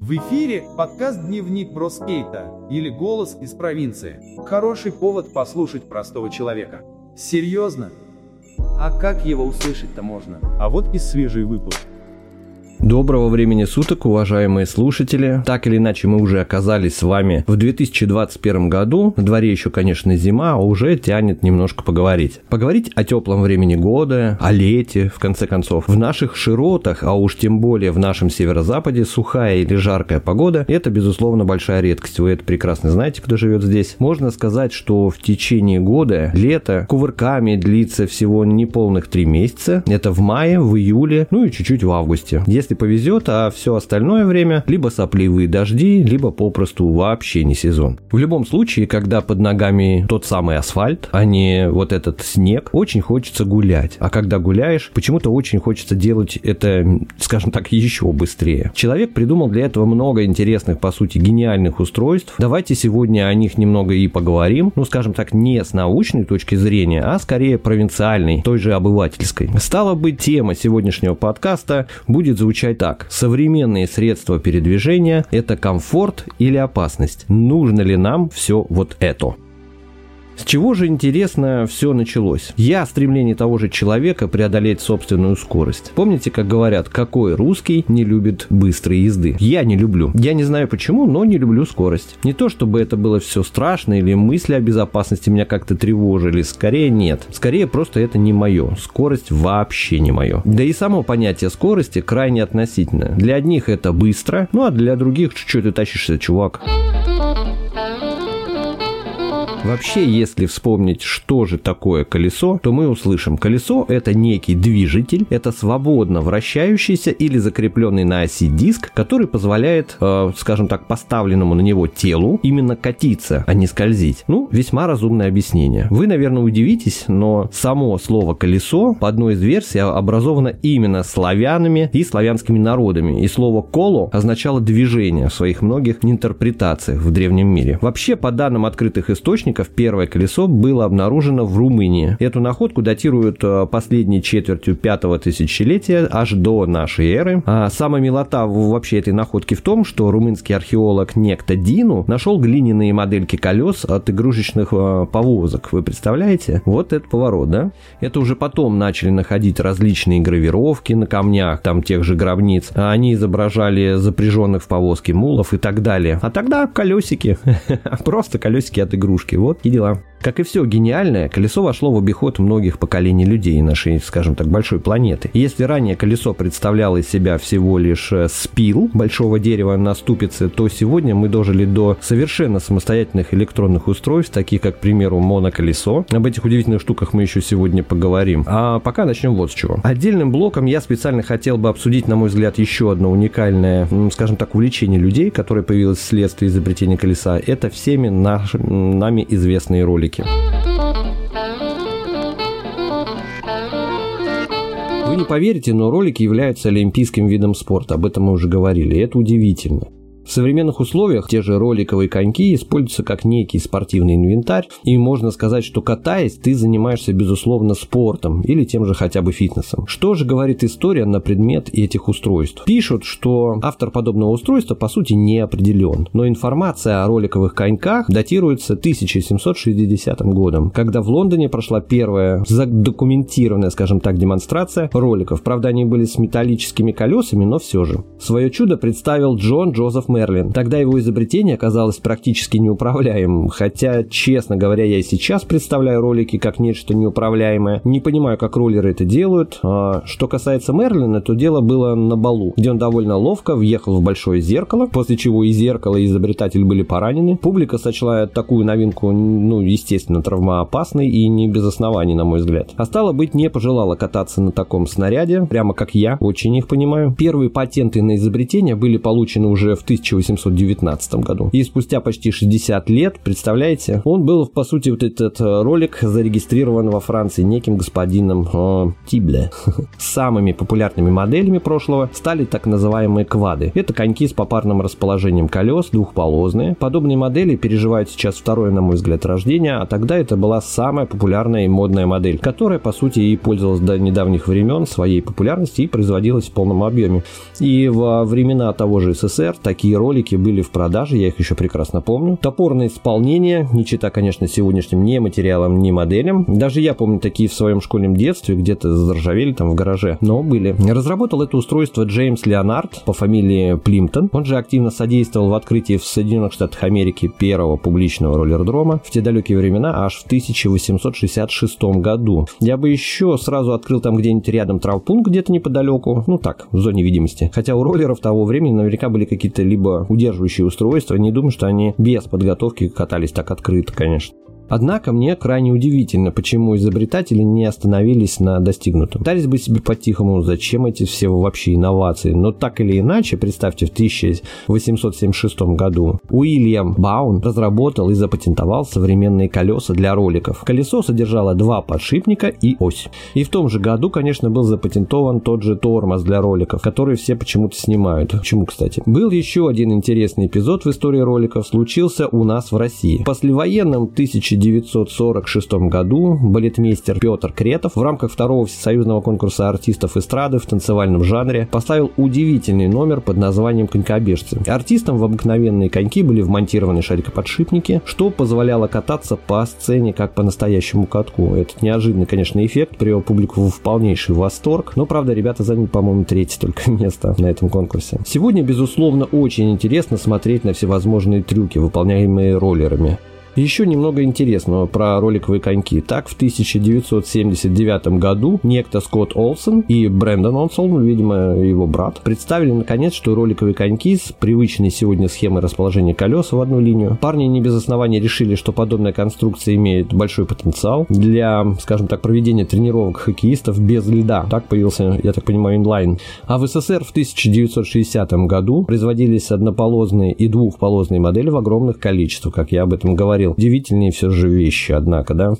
В эфире подкаст «Дневник Броскейта» или «Голос из провинции». Хороший повод послушать простого человека. Серьезно? А как его услышать-то можно? А вот и свежий выпуск. Доброго времени суток, уважаемые слушатели. Так или иначе, мы уже оказались с вами в 2021 году. На дворе еще, конечно, зима, а уже тянет немножко поговорить. Поговорить о теплом времени года, о лете, в конце концов. В наших широтах, а уж тем более в нашем северо-западе, сухая или жаркая погода – это, безусловно, большая редкость. Вы это прекрасно знаете, кто живет здесь. Можно сказать, что в течение года лето кувырками длится всего неполных три месяца. Это в мае, в июле, ну и чуть-чуть в августе. Если если повезет, а все остальное время либо сопливые дожди, либо попросту вообще не сезон. В любом случае, когда под ногами тот самый асфальт, а не вот этот снег, очень хочется гулять. А когда гуляешь, почему-то очень хочется делать это, скажем так, еще быстрее. Человек придумал для этого много интересных, по сути, гениальных устройств. Давайте сегодня о них немного и поговорим. Ну, скажем так, не с научной точки зрения, а скорее провинциальной, той же обывательской. Стало быть, тема сегодняшнего подкаста будет звучать звучать так. Современные средства передвижения – это комфорт или опасность? Нужно ли нам все вот это? С чего же, интересно, все началось? Я стремление того же человека преодолеть собственную скорость. Помните, как говорят, какой русский не любит быстрой езды? Я не люблю. Я не знаю почему, но не люблю скорость. Не то, чтобы это было все страшно или мысли о безопасности меня как-то тревожили. Скорее нет. Скорее просто это не мое. Скорость вообще не мое. Да и само понятие скорости крайне относительно. Для одних это быстро, ну а для других что ты тащишься, чувак? Вообще, если вспомнить, что же такое колесо, то мы услышим, колесо это некий движитель, это свободно вращающийся или закрепленный на оси диск, который позволяет, э, скажем так, поставленному на него телу именно катиться, а не скользить. Ну, весьма разумное объяснение. Вы, наверное, удивитесь, но само слово колесо по одной из версий образовано именно славянами и славянскими народами, и слово коло означало движение в своих многих интерпретациях в древнем мире. Вообще, по данным открытых источников, источников первое колесо было обнаружено в Румынии. Эту находку датируют э, последней четвертью пятого тысячелетия аж до нашей эры. А самая милота вообще этой находки в том, что румынский археолог некто Дину нашел глиняные модельки колес от игрушечных э, повозок. Вы представляете? Вот это поворот, да? Это уже потом начали находить различные гравировки на камнях, там тех же гробниц. А они изображали запряженных в повозке мулов и так далее. А тогда колесики. Просто колесики от игрушки. Вот и дела. Как и все гениальное, колесо вошло в обиход многих поколений людей нашей, скажем так, большой планеты. Если ранее колесо представляло из себя всего лишь э, спил большого дерева на ступице, то сегодня мы дожили до совершенно самостоятельных электронных устройств, таких как, к примеру, моноколесо. Об этих удивительных штуках мы еще сегодня поговорим. А пока начнем вот с чего. Отдельным блоком я специально хотел бы обсудить, на мой взгляд, еще одно уникальное, скажем так, увлечение людей, которое появилось вследствие изобретения колеса. Это всеми наш, нами известные ролики. Вы не поверите, но ролики являются олимпийским видом спорта, об этом мы уже говорили, и это удивительно. В современных условиях те же роликовые коньки используются как некий спортивный инвентарь, и можно сказать, что катаясь, ты занимаешься, безусловно, спортом или тем же хотя бы фитнесом. Что же говорит история на предмет этих устройств? Пишут, что автор подобного устройства по сути не определен, но информация о роликовых коньках датируется 1760 годом, когда в Лондоне прошла первая задокументированная, скажем так, демонстрация роликов. Правда, они были с металлическими колесами, но все же. Свое чудо представил Джон Джозеф Мерлин. Тогда его изобретение оказалось практически неуправляемым, хотя, честно говоря, я и сейчас представляю ролики как нечто неуправляемое. Не понимаю, как роллеры это делают. А что касается Мерлина, то дело было на балу, где он довольно ловко въехал в большое зеркало, после чего и зеркало, и изобретатель были поранены. Публика сочла такую новинку, ну, естественно, травмоопасной и не без оснований, на мой взгляд. А стало быть, не пожелала кататься на таком снаряде, прямо как я, очень их понимаю. Первые патенты на изобретение были получены уже в 1000 1819 году. И спустя почти 60 лет, представляете, он был, по сути, вот этот э, ролик зарегистрирован во Франции неким господином э, Тибле. Самыми популярными моделями прошлого стали так называемые квады. Это коньки с попарным расположением колес, двухполозные. Подобные модели переживают сейчас второе, на мой взгляд, рождение, а тогда это была самая популярная и модная модель, которая, по сути, и пользовалась до недавних времен своей популярностью и производилась в полном объеме. И во времена того же СССР такие ролики были в продаже, я их еще прекрасно помню. Топорное исполнение, не чита, конечно, сегодняшним ни материалам, ни моделям. Даже я помню такие в своем школьном детстве, где-то заржавели там в гараже, но были. Разработал это устройство Джеймс Леонард по фамилии Плимптон. Он же активно содействовал в открытии в Соединенных Штатах Америки первого публичного роллердрома в те далекие времена, аж в 1866 году. Я бы еще сразу открыл там где-нибудь рядом травпункт где-то неподалеку, ну так, в зоне видимости. Хотя у роллеров того времени наверняка были какие-то либо удерживающие устройства, не думаю, что они без подготовки катались так открыто, конечно. Однако мне крайне удивительно, почему изобретатели не остановились на достигнутом. Пытались бы себе по-тихому, зачем эти все вообще инновации. Но так или иначе, представьте, в 1876 году Уильям Баун разработал и запатентовал современные колеса для роликов. Колесо содержало два подшипника и ось. И в том же году, конечно, был запатентован тот же тормоз для роликов, который все почему-то снимают. Почему, кстати? Был еще один интересный эпизод в истории роликов, случился у нас в России. В послевоенном 1000 1946 году балетмейстер Петр Кретов в рамках второго всесоюзного конкурса артистов эстрады в танцевальном жанре поставил удивительный номер под названием «Конькобежцы». Артистам в обыкновенные коньки были вмонтированы шарикоподшипники, что позволяло кататься по сцене как по настоящему катку. Этот неожиданный, конечно, эффект привел публику в полнейший восторг, но, правда, ребята заняли, по-моему, третье только место на этом конкурсе. Сегодня, безусловно, очень интересно смотреть на всевозможные трюки, выполняемые роллерами. Еще немного интересного про роликовые коньки. Так, в 1979 году некто Скотт Олсен и Брэндон Олсон, видимо, его брат, представили наконец, что роликовые коньки с привычной сегодня схемой расположения колес в одну линию. Парни не без оснований решили, что подобная конструкция имеет большой потенциал для, скажем так, проведения тренировок хоккеистов без льда. Так появился, я так понимаю, inline. А в СССР в 1960 году производились однополозные и двухполозные модели в огромных количествах, как я об этом говорил говорил. Удивительные все же вещи, однако, да.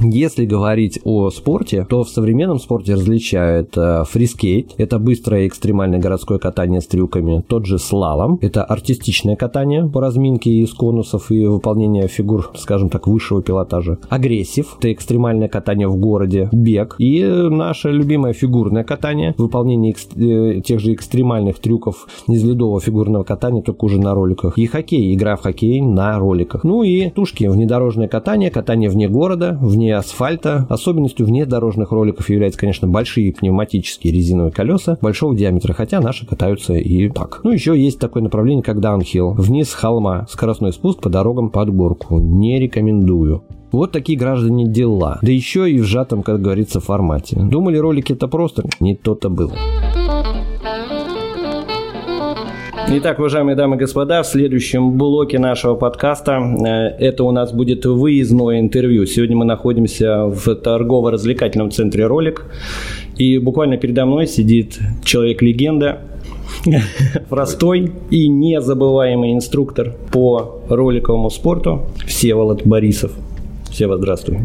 Если говорить о спорте, то в современном спорте различают э, freeskate, это быстрое экстремальное городское катание с трюками, тот же слалом, это артистичное катание по разметке из конусов и выполнение фигур, скажем так, высшего пилотажа. Aggressive, это экстремальное катание в городе, бег. И наше любимое фигурное катание, выполнение э, тех же экстремальных трюков из ледового фигурного катания, только уже на роликах. И хоккей, игра в хоккей на роликах. Ну и тушки, внедорожное катание, катание вне города, вне вне асфальта. Особенностью внедорожных роликов являются, конечно, большие пневматические резиновые колеса большого диаметра, хотя наши катаются и так. Ну, еще есть такое направление, как даунхилл. Вниз холма. Скоростной спуск по дорогам под горку. Не рекомендую. Вот такие граждане дела. Да еще и в сжатом, как говорится, формате. Думали, ролики это просто? Не то-то было. Итак, уважаемые дамы и господа, в следующем блоке нашего подкаста э, это у нас будет выездное интервью. Сегодня мы находимся в торгово-развлекательном центре «Ролик». И буквально передо мной сидит человек-легенда, простой и незабываемый инструктор по роликовому спорту Всеволод Борисов. Сева, здравствуй.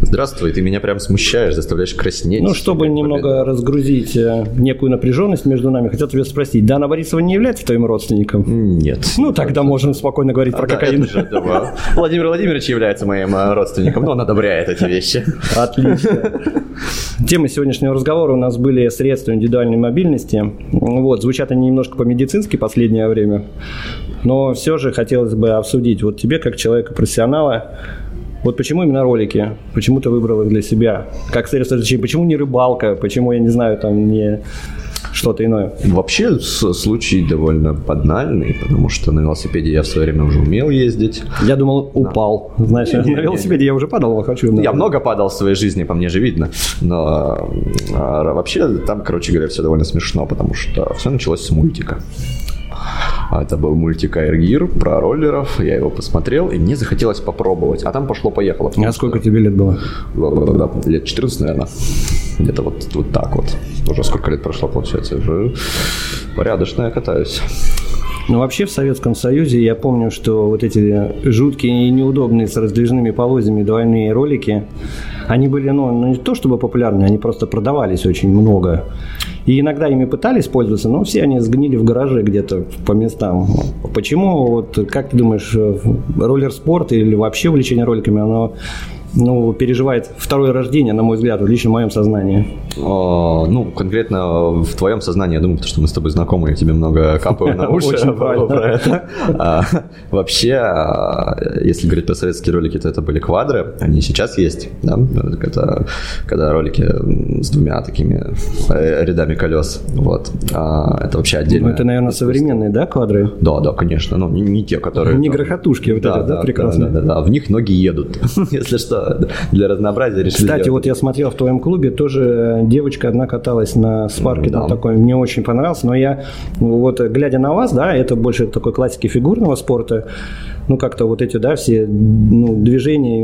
Здравствуй, ты меня прям смущаешь, заставляешь краснеть. Ну, чтобы немного победа. разгрузить э, некую напряженность между нами, хотел тебя спросить, Дана Борисова не является твоим родственником? Нет. Ну, тогда можем спокойно говорить а, про да, кокаин. Владимир Владимирович является моим э, родственником, но он одобряет эти вещи. Отлично. Темы сегодняшнего разговора у нас были средства индивидуальной мобильности. Вот, звучат они немножко по-медицински последнее время, но все же хотелось бы обсудить вот тебе, как человека-профессионала, вот почему именно ролики? Почему ты выбрал их для себя? Как средство развлечения? Почему не рыбалка? Почему, я не знаю, там не что-то иное? Вообще случай довольно банальный, потому что на велосипеде я в свое время уже умел ездить. Я думал, упал. Да. Знаешь, на велосипеде я уже падал, хочу. Я много падал в своей жизни, по мне же видно. Но а, вообще там, короче говоря, все довольно смешно, потому что все началось с мультика. А это был мультик Air про роллеров. Я его посмотрел, и мне захотелось попробовать. А там пошло-поехало. А сколько тебе лет было? Лет 14, наверное. Где-то вот, вот так вот. Уже сколько лет прошло, получается? Уже порядочно я катаюсь. Ну, вообще в Советском Союзе я помню, что вот эти жуткие и неудобные с раздвижными полозьями двойные ролики, они были, ну, ну, не то чтобы популярны, они просто продавались очень много. И иногда ими пытались пользоваться, но все они сгнили в гараже где-то по местам. Почему, вот, как ты думаешь, роллер-спорт или вообще увлечение роликами, оно ну, переживает второе рождение, на мой взгляд, в личном моем сознании? А, ну, конкретно в твоем сознании, я думаю, потому что мы с тобой знакомы, я тебе много капаю на уши про это. А, вообще, а, если говорить про советские ролики, то это были квадры, они сейчас есть, да, это когда ролики с двумя такими э, рядами колес, вот, это вообще отдельно. Ну, это, наверное, современные, да, квадры? Да, да, конечно, ну, не те, которые... Не грохотушки вот эти, да, прекрасно. Да, да, в них ноги едут, если что, для разнообразия решили Кстати, вот я смотрел в твоем клубе, тоже девочка одна каталась на спарке, да. там такой, мне очень понравилось, но я вот глядя на вас, да, это больше такой классики фигурного спорта, ну как-то вот эти, да, все ну, движения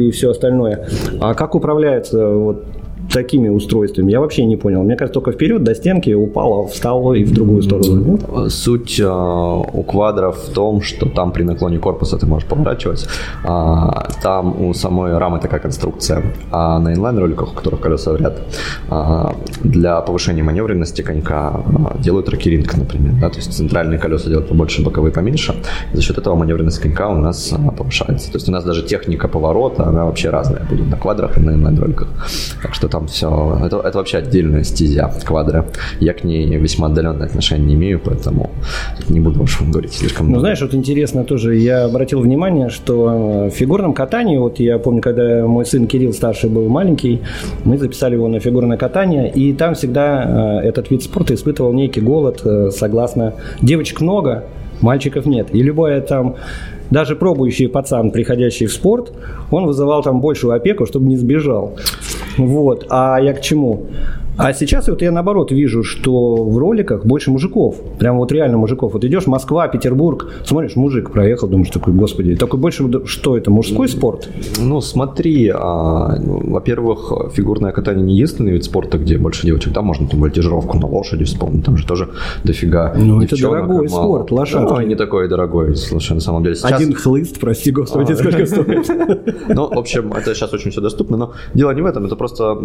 и все остальное. А как управляется вот такими устройствами? Я вообще не понял. Мне кажется, только вперед до стенки упала, встала и в другую сторону. Суть э, у квадров в том, что там при наклоне корпуса ты можешь поворачивать. А, там у самой рамы такая конструкция. А на инлайн-роликах, у которых колеса в ряд, а, для повышения маневренности конька а, делают рокеринг, например. Да? То есть центральные колеса делают побольше, боковые поменьше. За счет этого маневренность конька у нас а, повышается. То есть у нас даже техника поворота, она вообще разная будет на квадрах и на инлайн-роликах. Так что там все. Это, это вообще отдельная стезя квадра. Я к ней весьма отдаленное отношение не имею, поэтому не буду уж вам говорить слишком много. Ну, знаешь, вот интересно тоже, я обратил внимание, что в фигурном катании, вот я помню, когда мой сын Кирилл старший был маленький, мы записали его на фигурное катание, и там всегда э, этот вид спорта испытывал некий голод, э, согласно девочек много, мальчиков нет. И любое там даже пробующий пацан, приходящий в спорт, он вызывал там большую опеку, чтобы не сбежал. Вот. А я к чему? А сейчас вот я наоборот вижу, что в роликах больше мужиков. Прям вот реально мужиков. Вот идешь Москва, Петербург, смотришь, мужик проехал, думаешь, такой, господи, такой больше, что это, мужской спорт? Ну, смотри, а, ну, во-первых, фигурное катание не единственный вид спорта, где больше девочек. Там можно там вольтижировку на лошади вспомнить, там же тоже дофига Ну, это дорогой спорт, лошадки. Ну, не такой дорогой, слушай, на самом деле. Сейчас... Один хлыст, прости господи, а. сколько стоит. Ну, в общем, это сейчас очень все доступно, но дело не в этом, это просто,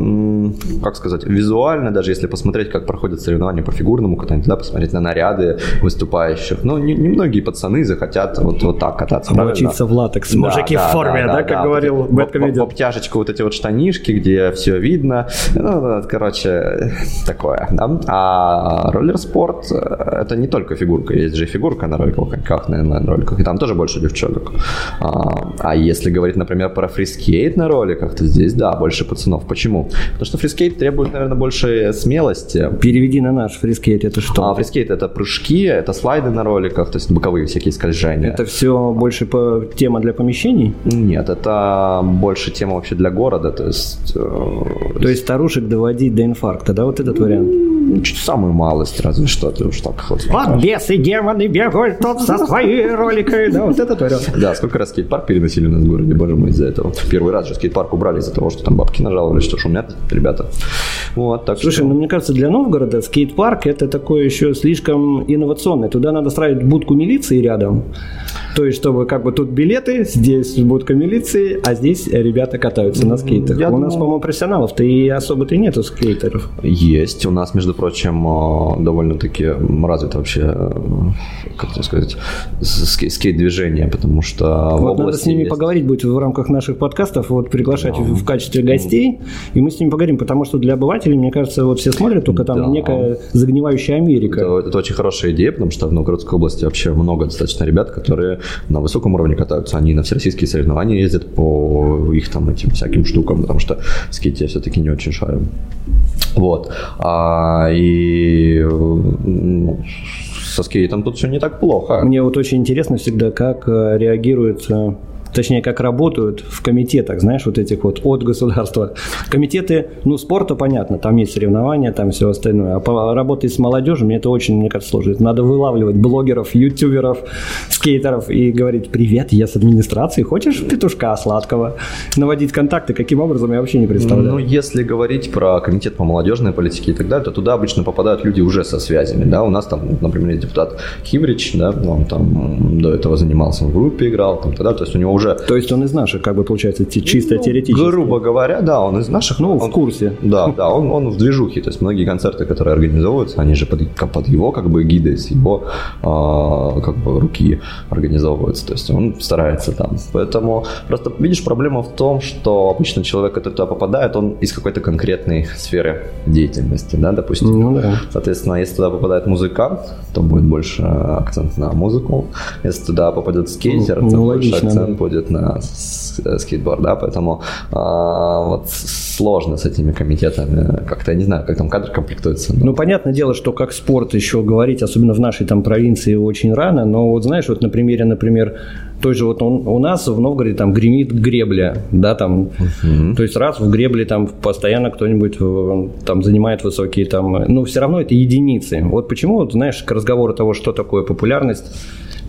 как сказать, визуально визуально, даже если посмотреть, как проходят соревнования по фигурному катанию, да, посмотреть на наряды выступающих. Ну, не, не многие пацаны захотят вот, вот так кататься. Облачиться в латекс. Да, Мужики да, в форме, да, да, да как да, говорил вот Бэткомедиан. Обтяжечку, вот эти вот штанишки, где все видно. Ну, короче, такое, да. А роллер-спорт э, это не только фигурка. Есть же фигурка на роликах, на inline-роликах, и там тоже больше девчонок. А, а если говорить, например, про freeskate на роликах, то здесь, да, больше пацанов. Почему? Потому что freeskate требует, наверное, больше больше смелости. Переведи на наш freeskate, это что? А, freeskate это прыжки, это слайды на роликах, то есть боковые всякие скольжения. Это все больше по тема для помещений? Нет, это больше тема вообще для города, то есть... Э... То есть старушек доводить до инфаркта, да, вот этот вариант? Чуть самую малость, разве что, ты уж так вот. Вот бесы, демоны бегают тут со своей роликой, да, вот этот вариант. Да, сколько раз скейт-парк переносили у нас в городе, боже мой, из-за этого. Первый раз же скейт-парк убрали из-за того, что там бабки нажаловались, что шумят ребята. Вот, так Слушай, что... ну мне кажется, для Новгорода скейт-парк это такое еще слишком инновационное. Туда надо строить будку милиции рядом. То есть, чтобы как бы тут билеты, здесь будка милиции, а здесь ребята катаются на скейтах. Я у думаю... нас, по-моему, профессионалов-то и особо-то и нету скейтеров. Есть. У нас, между прочим, э, довольно-таки развито вообще, э, как это сказать, скейт-движение, потому что вот надо с ними есть... поговорить будет в рамках наших подкастов, вот приглашать да. в качестве гостей, и мы с ними поговорим, потому что для обывателей, мне кажется, вот все смотрят, только там да. некая загнивающая Америка. Это, это очень хорошая идея, потому что в Новгородской области вообще много достаточно ребят, которые на высоком уровне катаются. Они на всероссийские соревнования ездят по их там этим всяким штукам, потому что скейте я все-таки не очень шарю. Вот. А, и ну, со скейтом тут все не так плохо. Мне вот очень интересно всегда, как э, реагирует точнее, как работают в комитетах, знаешь, вот этих вот от государства. Комитеты, ну, спорта, понятно, там есть соревнования, там все остальное. А по работать с молодежью, мне это очень, мне кажется, сложно. Надо вылавливать блогеров, ютуберов, скейтеров и говорить, привет, я с администрации, хочешь петушка сладкого? Наводить контакты, каким образом, я вообще не представляю. Ну, если говорить про комитет по молодежной политике и так далее, то туда обычно попадают люди уже со связями, да, у нас там, например, депутат Хибрич, да, он там до этого занимался в группе, играл, там, тогда, то есть у него уже... То есть он из наших, как бы, получается, чисто ну, теоретически? Грубо говоря, да, он из наших. Ну, он, в курсе. Да, да, он, он в движухе, то есть многие концерты, которые организовываются, они же под, под его, как бы, гидой, с его, э, как бы, руки организовываются, то есть он старается там. Поэтому, просто, видишь, проблема в том, что обычно человек, который туда попадает, он из какой-то конкретной сферы деятельности, да, допустим. Ну, да. Соответственно, если туда попадает музыкант, то будет больше акцент на музыку. Если туда попадет скейтер, Ну, то логично, больше акцент да. будет на с- э, скейтборд, да, поэтому а, вот сложно с этими комитетами. Как-то я не знаю, как там кадр комплектуется. но- Ну, понятное дело, что как спорт еще говорить, особенно в нашей там провинции, очень рано, но вот знаешь, вот на примере, например, той же вот он- у нас в Новгороде там гремит гребля, да, там, то есть раз в гребле там постоянно кто-нибудь э, там занимает высокие там, э, ну, все равно это единицы. Вот почему, вот знаешь, к разговору того, что такое популярность,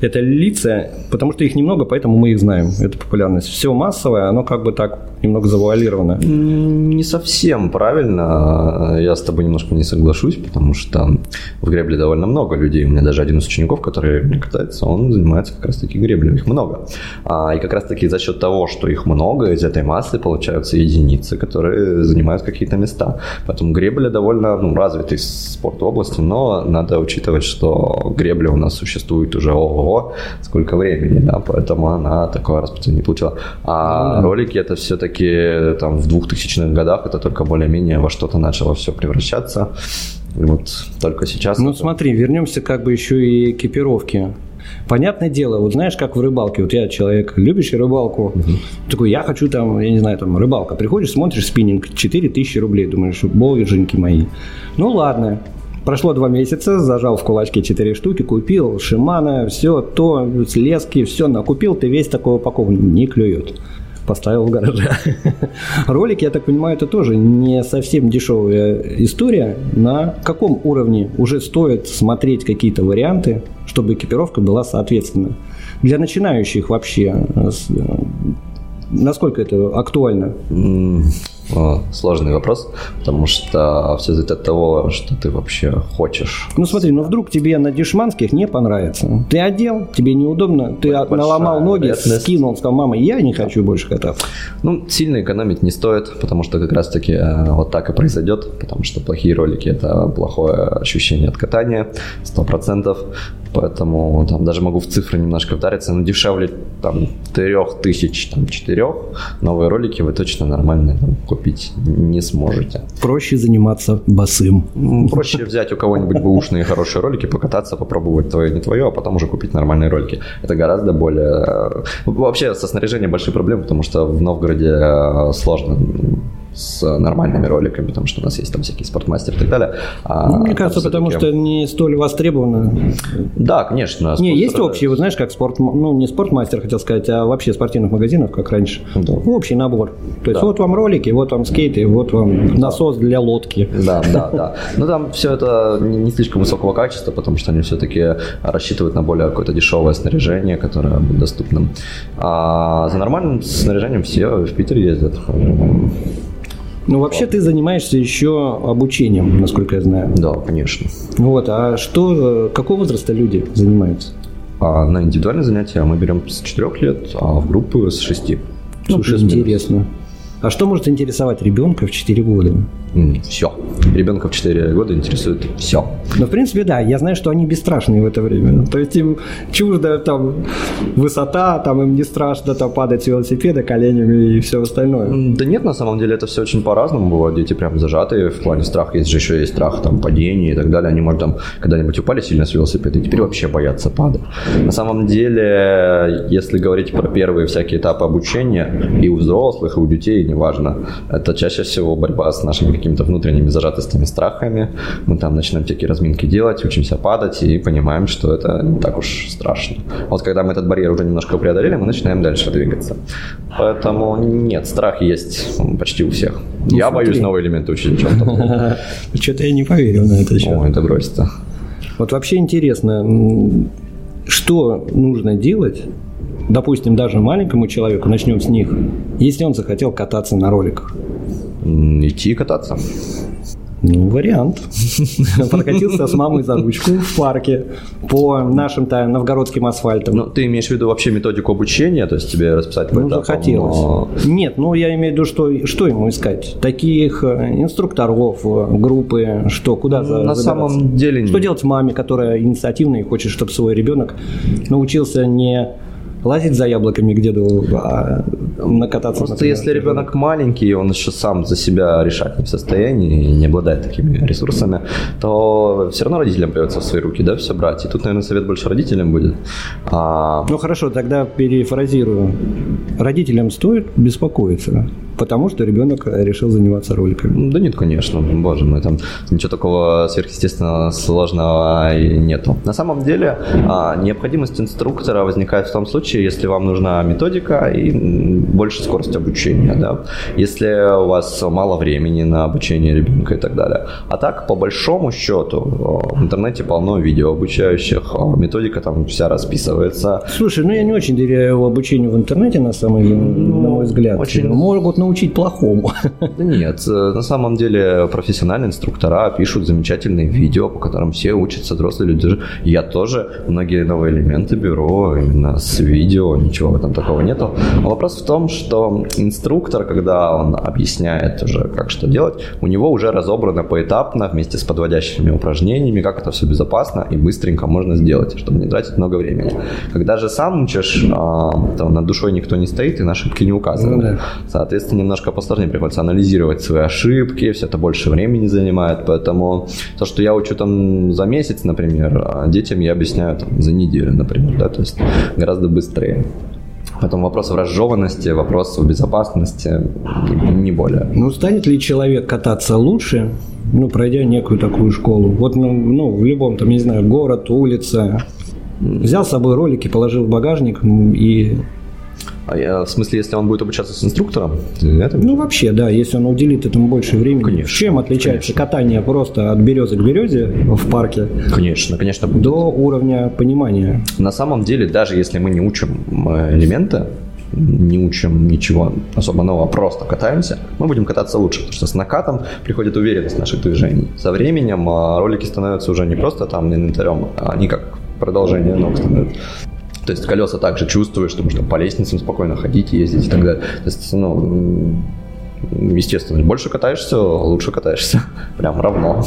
это лица, потому что их немного, поэтому мы их знаем, это популярность. Все массовое, оно как бы так немного завуалировано. Не совсем правильно. Я с тобой немножко не соглашусь, потому что в гребле довольно много людей. У меня даже один из учеников, который мне катается, он занимается как раз-таки греблей. Их много. А, И как раз-таки за счет того, что их много, из этой массы получаются единицы, которые занимают какие-то места. Поэтому гребля довольно ну, развитый спорт в области, но надо учитывать, что гребля у нас существует уже сколько времени, да, поэтому она такое распространение не получила. А ролики это все-таки там в 2000-х годах это только более-менее во что-то начало все превращаться. И вот только сейчас. Ну это- смотри, вернемся как бы еще и к экипировке. Понятное дело, вот знаешь, как в рыбалке, вот я человек, любящий рыбалку, такой, я хочу там, я не знаю, там, рыбалка, приходишь, смотришь спиннинг, 4000 рублей, думаешь, боженьки мои. Ну ладно, Прошло два месяца, зажал в кулачке 4 штуки, купил Шимана, все то, лески, все накупил, ты весь такой упакован, не клюет. Поставил в гараже. Ролик, я так понимаю, это тоже не совсем дешевая история. На каком уровне уже стоит смотреть какие-то варианты, чтобы экипировка была соответственна? Для начинающих вообще, э, э, насколько это актуально? О, Сложный вопрос, потому что все зависит от того, что ты вообще хочешь. Ну смотри, ну вдруг тебе на дешманских не понравится. Ты одел, тебе неудобно, ты Большая наломал ноги, вероятность. скинул, сказал, мама, я не хочу больше кататься. Ну, сильно экономить не стоит, потому что как раз-таки э, вот так и произойдет, потому что плохие ролики – это плохое ощущение от катания, 100%. Поэтому там даже могу в цифры немножко вдариться, но дешевле там 3000, там 4 новые ролики вы точно нормально там, купить не сможете. Проще заниматься босым. М, Проще взять у кого-нибудь бэушные хорошие ролики, покататься, попробовать твое, не твое, а потом уже купить нормальные ролики. Это гораздо более... э, Вообще со снаряжением большие проблемы, потому что в Новгороде э, сложно с нормальными роликами, потому что у нас есть там всякие спортмастер и так далее. А Ну, мне кажется, потому что не столь востребовано. Да, конечно. Не, есть спонсоры- общие, вот знаешь, как спорт, ну не спортмастер хотел сказать, а вообще спортивных магазинов, как раньше. Да. Общий набор. То есть Да. вот вам ролики, вот вам скейты, вот вам насос для лодки. Да, да, да. Но там все это не не слишком высокого качества, потому что они все-таки рассчитывают на более какое-то дешевое снаряжение, которое будет доступным. А за нормальным снаряжением все в Питер ездят. Ну вообще ты занимаешься еще обучением, насколько я знаю. Да, конечно. Вот, а что, э, какого возраста люди занимаются? А на индивидуальные занятия мы берем с 4 лет, а в группы с 6. Слушай, интересно. А что может интересовать ребенка в 4 года? Все. Ребенка в 4 года интересует все. Ну, в принципе, да, я знаю, что они бесстрашные в это время. То есть им чужда там высота, там им не страшно там падать с велосипеда коленями и все остальное. Да нет, на самом деле это все очень по-разному. Бывают дети прям зажатые в плане страха. Есть же еще есть страх там падения и так далее. Они, может, там когда-нибудь упали сильно с велосипеда и теперь вообще боятся падать. На самом деле, если говорить про первые всякие этапы обучения и у взрослых, и у детей, крайне важно. Это чаще всего борьба с нашими какими-то внутренними зажатостями, страхами. Мы там начинаем такие разминки делать, учимся падать и понимаем, что это не так уж страшно. Вот когда мы этот барьер уже немножко преодолели, мы начинаем дальше двигаться. Поэтому нет, страх есть почти у всех. Ну, я смотри. боюсь новые элементы учить. чем-то. Что-то я не поверил на это счет. Ой, это бросится. Вот вообще интересно, что нужно делать, допустим, даже маленькому человеку, начнем с них, если он захотел кататься на роликах? Идти кататься. Ну, вариант. Прокатился с мамой за ручку в парке по нашим-то новгородским асфальтам. Ну, ты имеешь в виду вообще методику обучения, то есть тебе расписать по Ну, этапам, захотелось. но- Нет, ну я имею в виду, что, что ему искать? Таких э, инструкторов, э, группы, что, куда за- На забираться? самом деле Что делать маме, которая инициативная и хочет, чтобы свой ребенок научился не лазить за яблоками к деду, а накататься. Просто например, если ребенок маленький, он еще сам за себя решать не в состоянии и не обладает такими ресурсами, то все равно родителям придется в свои руки, да, все брать. И тут, наверное, совет больше родителям будет. А, Ну хорошо, тогда перефразирую. Родителям стоит беспокоиться, потому что ребенок решил заниматься роликами. Да нет, конечно, боже мой, там ничего такого сверхъестественно сложного нету. На самом деле, а, необходимость инструктора возникает в том случае, если вам нужна методика и больше скорость обучения, да, если у вас мало времени на обучение ребенка и так далее. А так, по большому счету, о, в интернете полно видео обучающих, о, методика там вся расписывается, Слушай, ну я не очень доверяю обучению в интернете, на самом деле, на мой взгляд. очень- Могут научить плохому. Да нет, э, на самом деле профессиональные инструктора пишут замечательные видео, по которым все учатся, взрослые люди. Я тоже многие новые элементы беру именно с видео, ничего в этом такого нету. А вопрос в том, что инструктор, когда он объясняет уже, как что делать, у него уже разобрано поэтапно вместе с подводящими упражнениями, как это все безопасно и быстренько можно сделать, чтобы не тратить много времени. Когда же сам учишь, а, то над душой никто не стоит и на ошибки не указывают. Ну да. Соответственно, немножко посложнее приходится анализировать свои ошибки, все это больше времени занимает, поэтому то, что я учу там за месяц, например, а детям я объясняю там, за неделю, например, да, то есть гораздо быстрее. Поэтому вопрос в разжеванности, вопрос в безопасности, не более. Ну, станет ли человек кататься лучше, ну, пройдя некую такую школу? Вот, ну, ну, в любом, там, не знаю, город, улица. Взял с собой ролики, положил в багажник и... А в смысле, если он будет обучаться с инструктором, это Ну, вообще, да, если он уделит этому больше времени. Конечно, Чем отличается катание просто от березы к березе в парке Конечно, конечно. до уровня понимания? На самом деле, даже если мы не учим э, элементы, не учим ничего особо нового, просто катаемся, мы будем кататься лучше, потому что с накатом приходит уверенность наших движений. Со временем а, ролики становятся уже не просто там инвентарем, а они как продолжение ног становятся. То есть колеса также чувствуешь, что можно по лестницам спокойно ходить, ездить и так далее. То есть, ну, естественно, больше катаешься, лучше катаешься. Прям равно.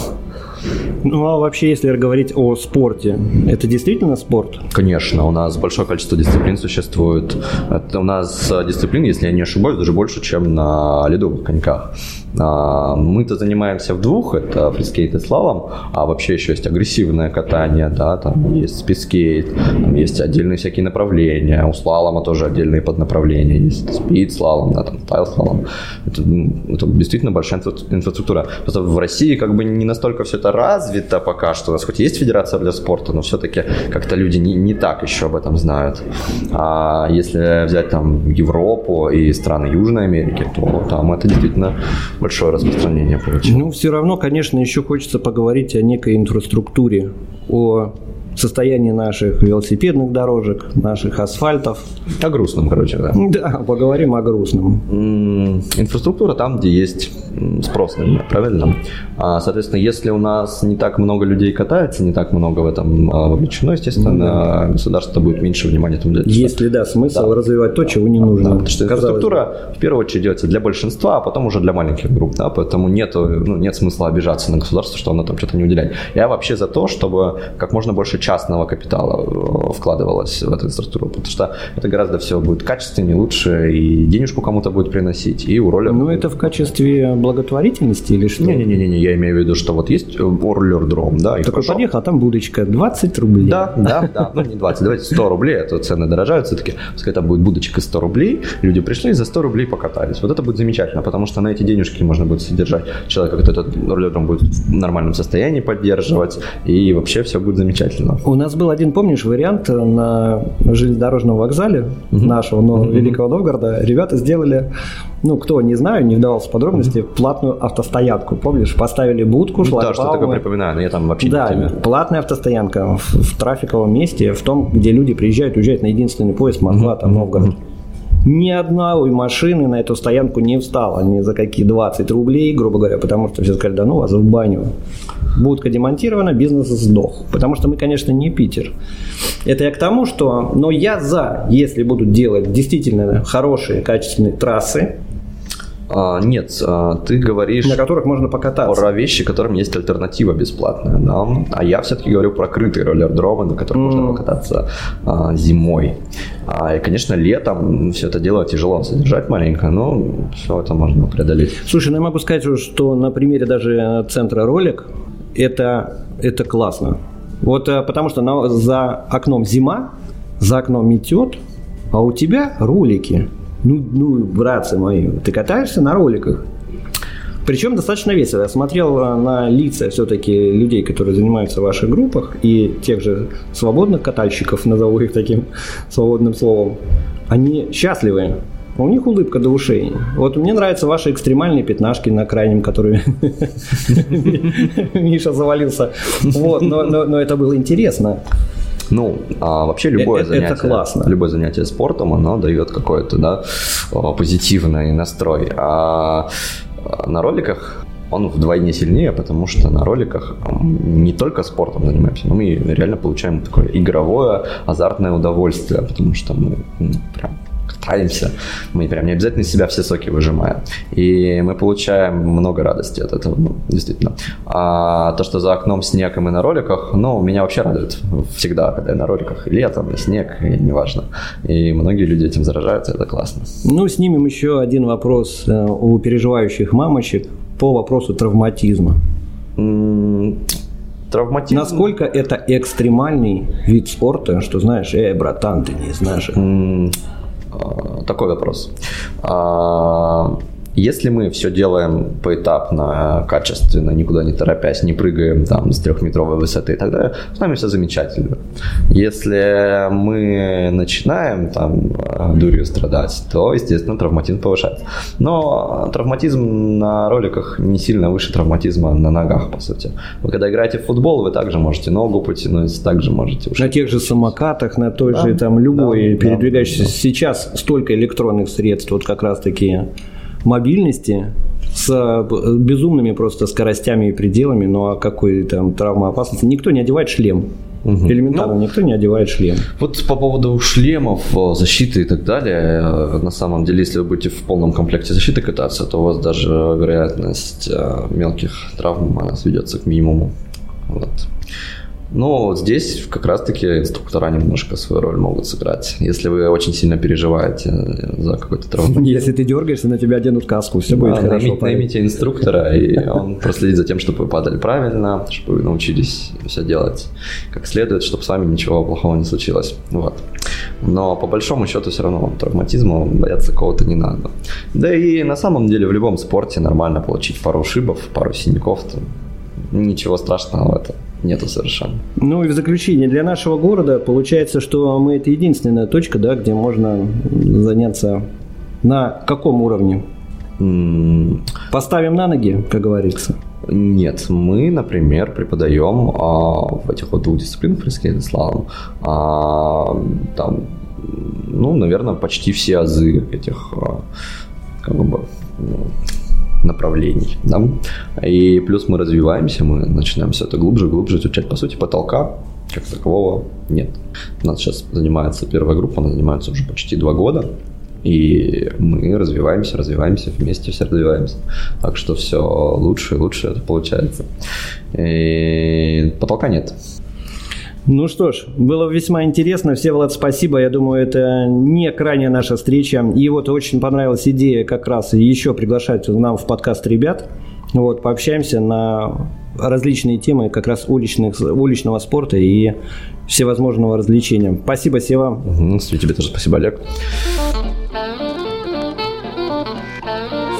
Ну, а вообще, если говорить о спорте, это действительно спорт? Конечно, у нас большое количество дисциплин существует. Это у нас э, дисциплин, если я не ошибаюсь, даже больше, чем на ледовых коньках. А, Мы-то занимаемся в двух, это freeskate и слалом, а вообще еще есть агрессивное катание, да, там есть speed skate, там есть отдельные всякие направления, у слалома тоже отдельные поднаправления, есть speed слалом, да, там style слалом. Это, это действительно большая инфра- инфраструктура. Просто в России как бы не настолько все это развито пока что. У нас хоть есть федерация для спорта, но все-таки как-то люди не, не так еще об этом знают. А если взять там Европу и страны Южной Америки, то там это действительно большое распространение получило. Ну, все равно, конечно, еще хочется поговорить о некой инфраструктуре, о состоянии наших велосипедных дорожек, наших асфальтов. О грустном, короче, да. Да, поговорим о грустном. Инфраструктура там, где есть спрос на нее, правильно? А, Соответственно, если у нас не так много людей катается, не так много в этом а, вовлечено, естественно, государство будет меньше внимания этому уделять. Есть ли, да, смысл Да. развивать то, чего не нужно? Да, потому что Казалось бы. инфраструктура в первую очередь делается для большинства, а потом уже для маленьких групп, да, поэтому нету, ну, нет смысла обижаться на государство, что оно там что-то не уделяет. Я вообще за то, чтобы как можно больше частного капитала э, вкладывалось в эту инфраструктуру, потому что это гораздо все будет качественнее, лучше, и денежку кому-то будет приносить, и у роллера... Ну, это в качестве благотворительности или что? Не-не-не, я имею в виду, что вот есть роллер дром, да, и Такой хорошо. подъехал, а там будочка 20 рублей. Да, да, да, ну не 20, давайте 100 рублей, а то цены дорожают все-таки. Пускай это будет будочка 100 рублей, люди пришли и за 100 рублей покатались. Вот это будет замечательно, потому что на эти денежки можно будет содержать человека, который этот роллером будет в нормальном состоянии поддерживать, и вообще все будет замечательно. У нас был один, помнишь, вариант на железнодорожном вокзале нашего нового Великого Новгорода. Ребята сделали, ну, кто не знаю, не вдавался в подробности, платную автостоянку. Помнишь, поставили будку, шла Да, что такое припоминаю, но я там вообще не в Да, платная автостоянка в, в трафиковом месте, в том, где люди приезжают, уезжают на единственный поезд Москва, там, Новгород. Ни одной машины на эту стоянку не встала ни за какие 20 рублей, грубо говоря, потому что все сказали, да ну вас в баню. Будка демонтирована, бизнес сдох. Потому что мы, конечно, не Питер. Это я к тому, что... Но я за, если будут делать действительно хорошие, качественные трассы, А, нет, а, ты говоришь на которых можно покататься. про вещи, которым есть альтернатива бесплатная, да? А я все-таки говорю про крытые роллер-дромы, на которых можно покататься а, зимой. А, и, конечно, летом все это дело тяжело содержать маленько, но все это можно преодолеть. Слушай, ну я могу сказать, что на примере даже центра ролик это, это классно. Вот э, потому что на- за окном зима, за окном метет, а у тебя ролики. Ну, ну, братцы мои, ты катаешься на роликах. Причем достаточно весело. Я смотрел э, на лица все-таки людей, которые занимаются в ваших группах, и тех же свободных катальщиков, назову их таким свободным словом. Они счастливы. У них улыбка до ушей. Вот мне нравятся ваши экстремальные пятнашки на крайнем, которые Миша завалился. Вот, но это было интересно. Ну, а вообще любое Э, э, это занятие, классно. любое занятие спортом, оно дает какой-то, да, позитивный настрой. А а, на роликах он вдвойне сильнее, потому что на роликах не только спортом занимаемся, но мы реально получаем такое игровое, азартное удовольствие, потому что мы м, прям катаемся, мы прям не обязательно из себя все соки выжимаем. И мы получаем много радости от этого, ну, действительно. А то, что за окном снег, и мы на роликах, ну, меня вообще радует всегда, когда я на роликах, и летом, и снег, и неважно. И многие люди этим заражаются, это классно. Ну, снимем еще один вопрос э, у переживающих мамочек по вопросу травматизма. М, Травматизм... Насколько это экстремальный вид спорта, что знаешь, эй, братан, ты не знаешь. А, Такой вопрос. Если мы все делаем поэтапно, качественно, никуда не торопясь, не прыгаем там с трехметровой высоты, тогда с нами все замечательно. Если мы начинаем там э, дурью страдать, то, естественно, травматизм повышается. Но травматизм на роликах не сильно выше травматизма на ногах, по сути. Вы когда играете в футбол, вы также можете ногу потянуть, также можете На ушибиться. тех же самокатах, на той Да, же там любой да, передвигающийся. да. Сейчас столько электронных средств, вот как раз таки мобильности с э, безумными просто скоростями и пределами, ну а какой там травмоопасности? Никто не одевает шлем. Мгм. Элементарно, никто не одевает шлем. Вот по поводу шлемов, э, защиты и так далее, э, на самом деле, если вы будете в полном комплекте защиты кататься, то у вас даже вероятность мелких травм она сведется к минимуму. Вот. Но здесь как раз-таки инструктора немножко свою роль могут сыграть. Если вы очень сильно переживаете за какой-то травму. Если ты дергаешься, на тебя оденут каску, все будет Да, хорошо. наймите, парень. наймите инструктора, и он проследит за тем, чтобы вы падали правильно, чтобы вы научились все делать как следует, чтобы с вами ничего плохого не случилось. Вот. Но по большому счету все равно травматизма бояться кого-то не надо. Да и на самом деле в любом спорте нормально получить пару ушибов, пару синяков. Ничего страшного в этом нету совершенно. Ну и в заключение, для нашего города получается, что мы это единственная точка, да, где можно заняться на каком уровне? Поставим на ноги, как говорится. Нет, мы, например, преподаем а, в этих вот двух дисциплинах фрискейт и слалом, а, там, ну, наверное, почти все азы этих а, как бы, ну, направлений. Да? И плюс мы развиваемся, мы начинаем все это глубже, глубже изучать. По сути, потолка как такового нет. У нас сейчас занимается первая группа, она занимается уже почти два года. И мы развиваемся, развиваемся, вместе все развиваемся. Так что все лучше и лучше это получается. И потолка нет. Ну что ж, было весьма интересно. Все, Влад, спасибо. Я думаю, это не крайняя наша встреча. И вот очень понравилась идея как раз еще приглашать нам в подкаст ребят. Вот, пообщаемся на различные темы как раз уличных, уличного спорта и всевозможного развлечения. Спасибо, Сева. Угу, тебе тоже спасибо, Олег.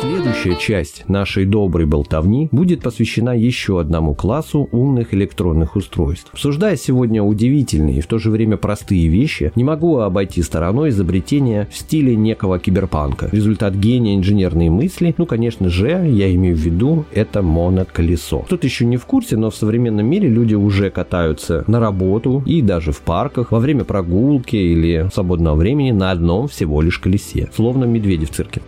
Следующая часть нашей доброй болтовни будет посвящена еще одному классу умных электронных устройств. Обсуждая сегодня удивительные и в то же время простые вещи, не могу обойти стороной изобретения в стиле некого киберпанка. Результат гения инженерной мысли, ну, конечно же, я имею в виду, это моноколесо. Тут еще не в курсе, но в современном мире люди уже катаются на работу и даже в парках во время прогулки или свободного времени на одном всего лишь колесе, словно медведи в цирке.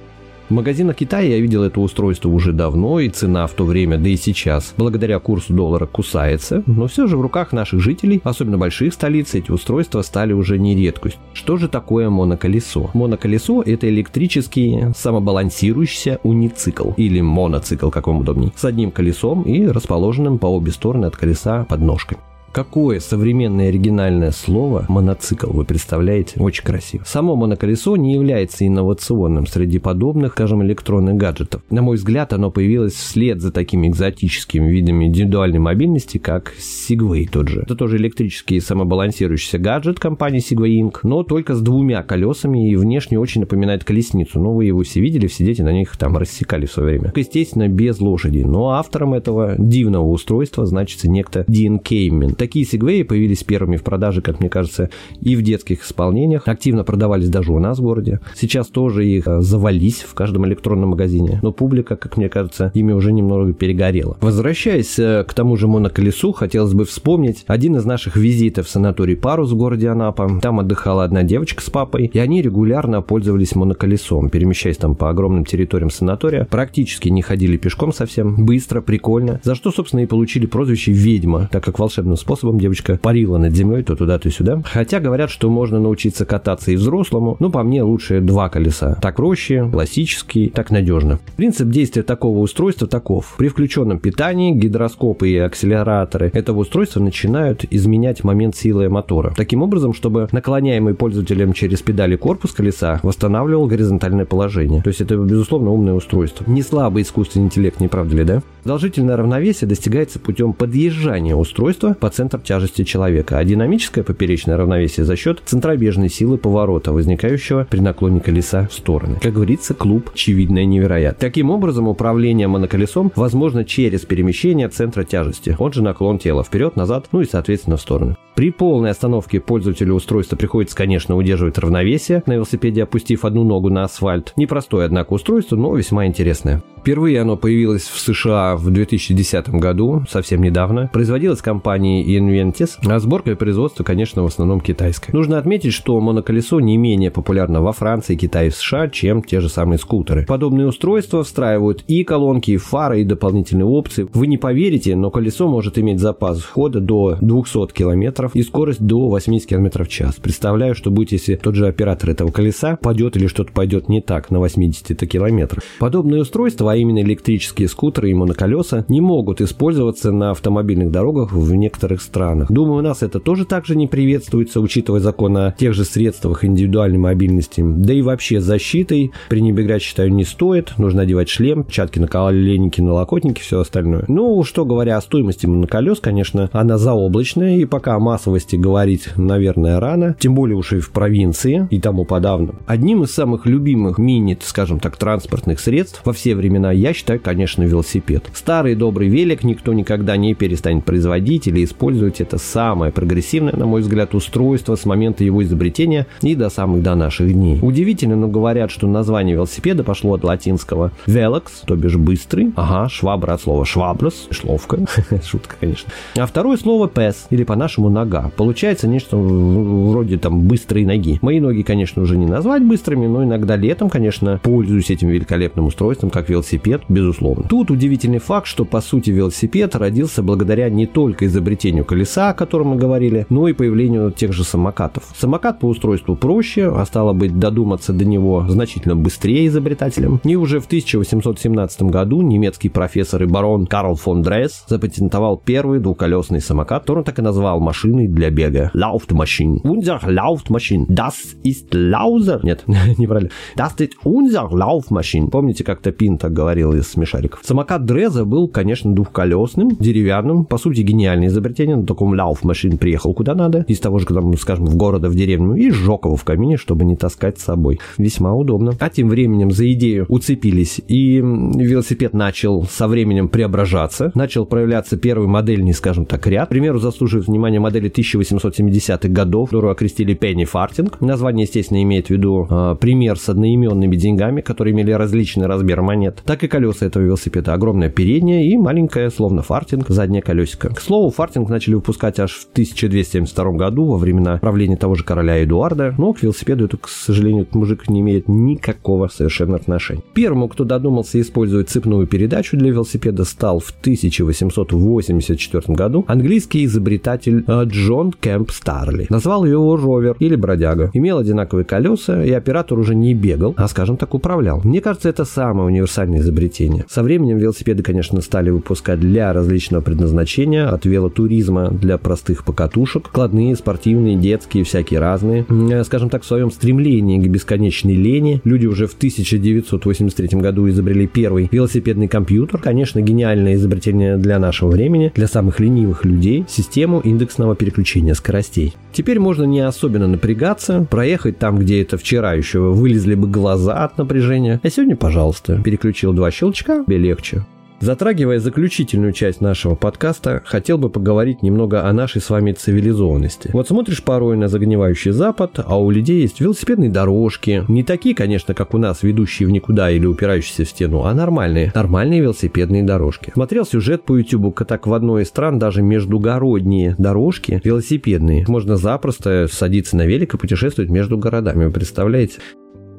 В магазинах Китая я видел это устройство уже давно, и цена в то время, да и сейчас, благодаря курсу доллара кусается, но все же в руках наших жителей, особенно больших столиц, эти устройства стали уже не редкость. Что же такое моноколесо? Моноколесо – это электрический самобалансирующийся уницикл, или моноцикл, как вам удобней, с одним колесом и расположенным по обе стороны от колеса подножкой. Какое современное оригинальное слово моноцикл вы представляете? Очень красиво. Само моноколесо не является инновационным среди подобных, скажем, электронных гаджетов. На мой взгляд, оно появилось вслед за такими экзотическими видами индивидуальной мобильности, как Segway тот же. Это тоже электрический самобалансирующийся гаджет компании Segway Inc., но только с двумя колесами и внешне очень напоминает колесницу. Ну, вы его все видели, все дети на них там рассекали в свое время. Естественно, без лошади. Но автором этого дивного устройства значится некто Дин Кеймен Такие сегвеи появились первыми в продаже, как мне кажется, и в детских исполнениях. Активно продавались даже у нас в городе. Сейчас тоже их э, завались в каждом электронном магазине. Но публика, как мне кажется, ими уже немного перегорела. Возвращаясь э, к тому же моноколесу, хотелось бы вспомнить один из наших визитов в санаторий Парус в городе Анапа. Там отдыхала одна девочка с папой, и они регулярно пользовались моноколесом, перемещаясь там по огромным территориям санатория. Практически не ходили пешком совсем, быстро, прикольно. За что, собственно, и получили прозвище «Ведьма», так как волшебным способом способом девочка парила над землей то туда, то сюда. Хотя говорят, что можно научиться кататься и взрослому, но по мне лучше два колеса. Так проще, классический, так надежно. Принцип действия такого устройства таков. При включенном питании гидроскопы и акселераторы этого устройства начинают изменять момент силы мотора. Таким образом, чтобы наклоняемый пользователем через педали корпус колеса восстанавливал горизонтальное положение. То есть это, безусловно, умное устройство. Не слабый искусственный интеллект, не правда ли, да? Продолжительное равновесие достигается путем подъезжания устройства по центр тяжести человека, а динамическое поперечное равновесие за счет центробежной силы поворота, возникающего при наклоне колеса в стороны. Как говорится, клуб очевидное невероятно. Таким образом, управление моноколесом возможно через перемещение центра тяжести, он же наклон тела вперед, назад, ну и соответственно в стороны. При полной остановке пользователю устройства приходится, конечно, удерживать равновесие на велосипеде, опустив одну ногу на асфальт. Непростое, однако, устройство, но весьма интересное. Впервые оно появилось в США в 2010 году, совсем недавно. Производилось компанией Inventis, а сборка и производство, конечно, в основном китайское. Нужно отметить, что моноколесо не менее популярно во Франции, Китае и США, чем те же самые скутеры. Подобные устройства встраивают и колонки, и фары, и дополнительные опции. Вы не поверите, но колесо может иметь запас хода до 200 км и скорость до 80 км в час. Представляю, что будет, если тот же оператор этого колеса падет или что-то пойдет не так на 80 км. Подобные устройства, а именно электрические скутеры и моноколеса, не могут использоваться на автомобильных дорогах в некоторых странах. Думаю, у нас это тоже также не приветствуется, учитывая закон о тех же средствах индивидуальной мобильности. Да и вообще защитой пренебрегать, считаю, не стоит. Нужно одевать шлем, чатки на коленники, налокотники, все остальное. Ну, что говоря о стоимости моноколес, конечно, она заоблачная, и пока массовости говорить, наверное, рано, тем более уж и в провинции и тому подавно. Одним из самых любимых мини, скажем так, транспортных средств во все времена я считаю, конечно, велосипед. Старый добрый велик никто никогда не перестанет производить или использовать. Это самое прогрессивное, на мой взгляд, устройство с момента его изобретения и до самых до наших дней. Удивительно, но говорят, что название велосипеда пошло от латинского velox, то бишь быстрый. Ага, швабра от слова шваблос, шловка. Шутка, конечно. А второе слово pes, или по-нашему нога. Получается нечто вроде там быстрой ноги. Мои ноги, конечно, уже не назвать быстрыми, но иногда летом, конечно, пользуюсь этим великолепным устройством, как велосипед, безусловно. Тут удивительный факт, что по сути велосипед родился благодаря не только изобретению колеса, о котором мы говорили, но и появлению тех же самокатов. Самокат по устройству проще, а стало быть додуматься до него значительно быстрее изобретателям. И уже в 1817 году немецкий профессор и барон Карл фон Дресс запатентовал первый двухколесный самокат, который он так и назвал машиной для бега. Laufmaschine. Unser Laufmaschine. Das ist Lauser. Нет, неправильно. Das ist unser Laufmaschine. Помните, как-то Пин так говорил из смешариков. Самокат Дреза был, конечно, двухколесным, деревянным, по сути, гениальное изобретение. На таком Laufmaschine приехал куда надо, из того же, там, скажем, в города, в деревню, и сжег его в камине, чтобы не таскать с собой. Весьма удобно. А тем временем за идею уцепились, и велосипед начал со временем преображаться, начал проявляться первый модельный, скажем так, ряд. К примеру, заслуживает внимания модели 1870-х годов, которую окрестили Пенни Фартинг. Название, естественно, имеет в виду э, пример с одноименными деньгами, которые имели различный размер монет. Так и колеса этого велосипеда. Огромное переднее и маленькое, словно фартинг, заднее колесико. К слову, фартинг начали выпускать аж в 1272 году, во времена правления того же короля Эдуарда, но к велосипеду это, к сожалению, этот мужик не имеет никакого совершенно отношения. Первому, кто додумался использовать цепную передачу для велосипеда, стал в 1884 году английский изобретатель э, Джон Кэмп Старли. Назвал его ровер или бродяга. Имел одинаковые колеса, и оператор уже не бегал, а, скажем так, управлял. Мне кажется, это самое универсальное изобретение. Со временем велосипеды, конечно, стали выпускать для различного предназначения, от велотуризма для простых покатушек, кладные, спортивные, детские, всякие разные. Э, скажем так, в своем стремлении к бесконечной лени люди уже в 1983 году изобрели первый велосипедный компьютер. Конечно, гениальное изобретение для нашего времени, для самых ленивых людей, систему индексного переключения скоростей. Теперь можно не особенно напрягаться, проехать там, где это вчера еще вылезли бы глаза от напряжения. А сегодня, пожалуйста, переключил два щелчка, тебе легче. Затрагивая заключительную часть нашего подкаста, хотел бы поговорить немного о нашей с вами цивилизованности. Вот смотришь порой на загнивающий Запад, а у людей есть велосипедные дорожки. Не такие, конечно, как у нас, ведущие в никуда или упирающиеся в стену, а нормальные. Нормальные велосипедные дорожки. Смотрел сюжет по YouTube, так в одной из стран даже междугородние дорожки велосипедные. Можно запросто садиться на велик и путешествовать между городами. Вы представляете?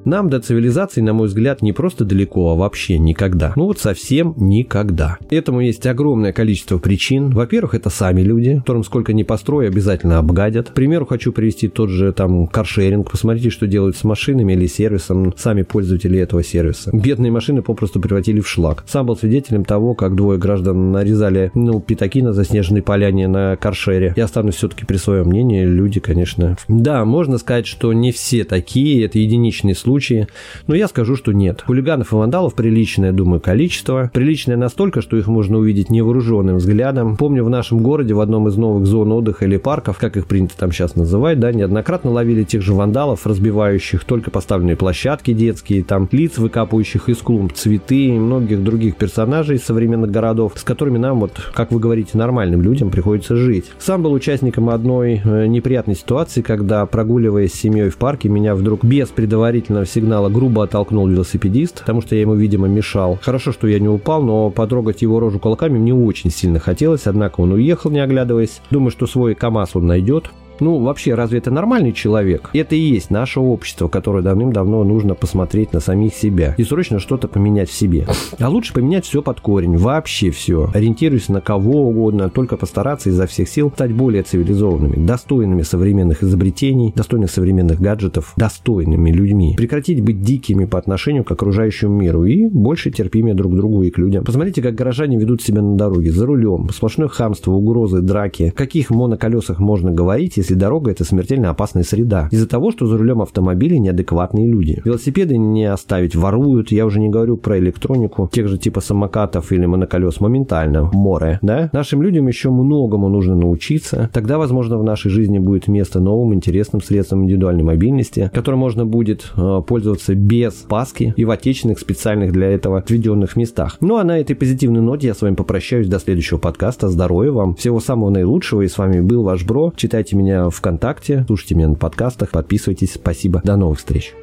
Нам до цивилизации, на мой взгляд, не просто далеко, а вообще никогда. Ну вот совсем никогда. Этому есть огромное количество причин. Во-первых, это сами люди, которым сколько ни построй, обязательно обгадят. К примеру, хочу привести тот же там каршеринг. Посмотрите, что делают с машинами или сервисом сами пользователи этого сервиса. Бедные машины попросту превратили в шлак. Сам был свидетелем того, как двое граждан нарезали, ну, пятаки на заснеженной поляне на каршере. Я останусь все-таки при своем мнении. Люди, конечно... Да, можно сказать, что не все такие. Это единичный случай случае, но я скажу, что нет. Хулиганов и вандалов приличное, думаю, количество. Приличное настолько, что их можно увидеть невооруженным взглядом. Помню, в нашем городе в одном из новых зон отдыха или парков, как их принято там сейчас называть, да, неоднократно ловили тех же вандалов, разбивающих только поставленные площадки детские, там лиц, выкапывающих из клумб цветы и многих других персонажей из современных городов, с которыми нам, вот, как вы говорите, нормальным людям приходится жить. Сам был участником одной э, неприятной ситуации, когда, прогуливаясь с семьей в парке, меня вдруг без предварительного сигнала грубо оттолкнул велосипедист, потому что я ему, видимо, мешал. Хорошо, что я не упал, но потрогать его рожу кулаками мне очень сильно хотелось, однако он уехал, не оглядываясь. Думаю, что свой КАМАЗ он найдет. Ну, вообще, разве это нормальный человек? Это и есть наше общество, которое давным-давно нужно посмотреть на самих себя и срочно что-то поменять в себе. А лучше поменять все под корень, вообще все. Ориентируясь на кого угодно, только постараться изо всех сил стать более цивилизованными, достойными современных изобретений, достойных современных гаджетов, достойными людьми. Прекратить быть дикими по отношению к окружающему миру и больше терпимее друг к другу и к людям. Посмотрите, как горожане ведут себя на дороге, за рулем, сплошное хамство, угрозы, драки. О каких моноколесах можно говорить, если дорога – это смертельно опасная среда. Из-за того, что за рулем автомобиля неадекватные люди. Велосипеды не оставить, воруют. Я уже не говорю про электронику, тех же типа самокатов или моноколес. Моментально. Море. Да? Нашим людям еще многому нужно научиться. Тогда, возможно, в нашей жизни будет место новым интересным средствам индивидуальной мобильности, которым можно будет э, пользоваться без паски и в отечественных специальных для этого отведенных местах. Ну а на этой позитивной ноте я с вами попрощаюсь до следующего подкаста. Здоровья вам. Всего самого наилучшего. И с вами был ваш Бро. Читайте меня ВКонтакте, слушайте меня на подкастах, подписывайтесь. Спасибо. До новых встреч.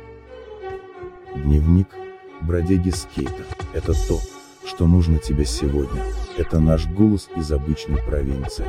Дневник бродяги скейта. Это то, что нужно тебе сегодня. Это наш голос из обычной провинции.